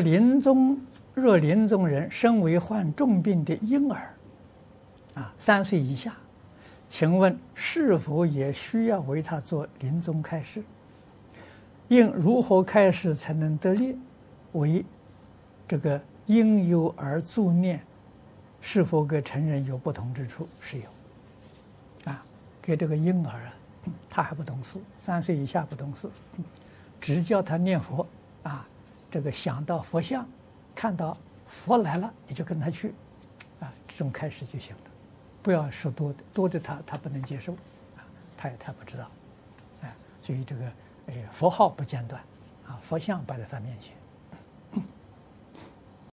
临终若临终人身为患重病的婴儿，啊，三岁以下，请问是否也需要为他做临终开示？应如何开示才能得力？为这个婴幼儿助念，是否跟成人有不同之处？是有。啊，给这个婴儿啊，他还不懂事，三岁以下不懂事，只教他念佛啊。这个想到佛像，看到佛来了，你就跟他去，啊，这种开始就行了，不要说多的，多的他他不能接受，啊，他也他不知道，哎，所以这个哎佛号不间断，啊，佛像摆在他面前。